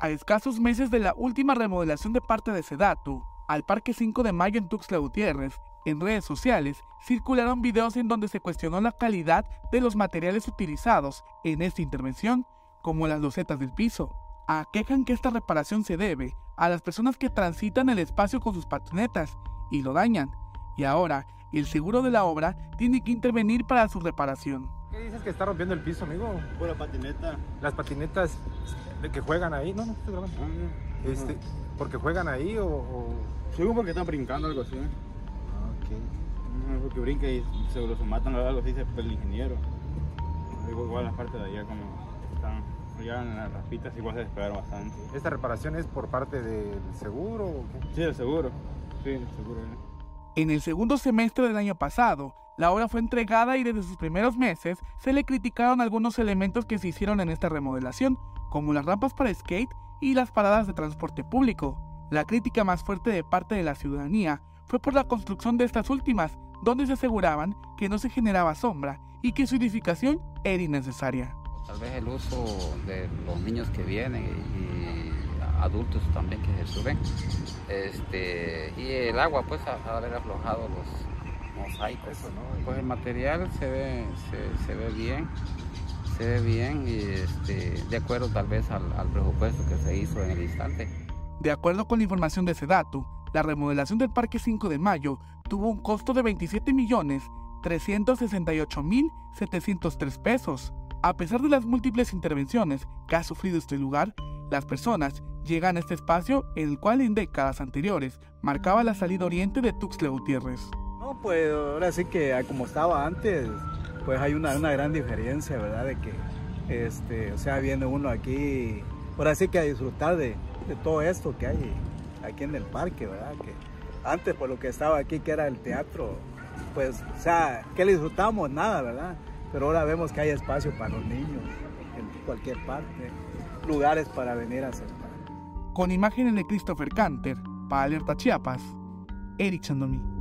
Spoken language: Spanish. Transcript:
A escasos meses de la última remodelación de parte de Sedatu, al Parque 5 de Mayo en Tuxtla Gutiérrez, en redes sociales circularon videos en donde se cuestionó la calidad de los materiales utilizados en esta intervención, como las losetas del piso. Aquejan que esta reparación se debe a las personas que transitan el espacio con sus patinetas y lo dañan, y ahora el seguro de la obra tiene que intervenir para su reparación. ¿Qué dices que está rompiendo el piso, amigo? Pura patineta. Las patinetas de que juegan ahí, no, no, estoy grabando. Ah, Este, ¿Porque juegan ahí o...? o- Seguro porque están brincando algo así. ¿eh? Ah, No, porque brinca y seguro se matan o algo así, dice el ingeniero. Igual, igual las partes de allá como están allá en las raspitas igual se despegaron bastante. ok. ¿Esta reparación es por parte del seguro o qué? Sí, el seguro. Sí, el seguro. ¿eh? En el segundo semestre del año pasado, la obra fue entregada y desde sus primeros meses se le criticaron algunos elementos que se hicieron en esta remodelación, como las rampas para skate y las paradas de transporte público. La crítica más fuerte de parte de la ciudadanía fue por la construcción de estas últimas, donde se aseguraban que no se generaba sombra y que su edificación era innecesaria. Tal vez el uso de los niños que vienen y adultos también que se suben. Este, y el agua, pues, haber aflojado los mosaicos. Pues el material se ve, se, se ve bien, se ve bien y este, de acuerdo tal vez al, al presupuesto que se hizo en el instante. De acuerdo con la información de Sedatu, la remodelación del Parque 5 de Mayo tuvo un costo de 27 millones 368 mil 703 pesos. A pesar de las múltiples intervenciones que ha sufrido este lugar, las personas llegan a este espacio el cual en décadas anteriores marcaba la salida oriente de Tuxtla Gutiérrez. No, pues ahora sí que a como estaba antes, pues hay una, una gran diferencia, ¿verdad? De que, este, o sea, viene uno aquí, ahora sí que a disfrutar de, de todo esto que hay aquí en el parque, ¿verdad? Que antes, por lo que estaba aquí, que era el teatro, pues, o sea, que le disfrutamos? Nada, ¿verdad? Pero ahora vemos que hay espacio para los niños en cualquier parte, lugares para venir a sentar. Con imágenes de Christopher Canter, para Alerta Chiapas, Eric Chandomí.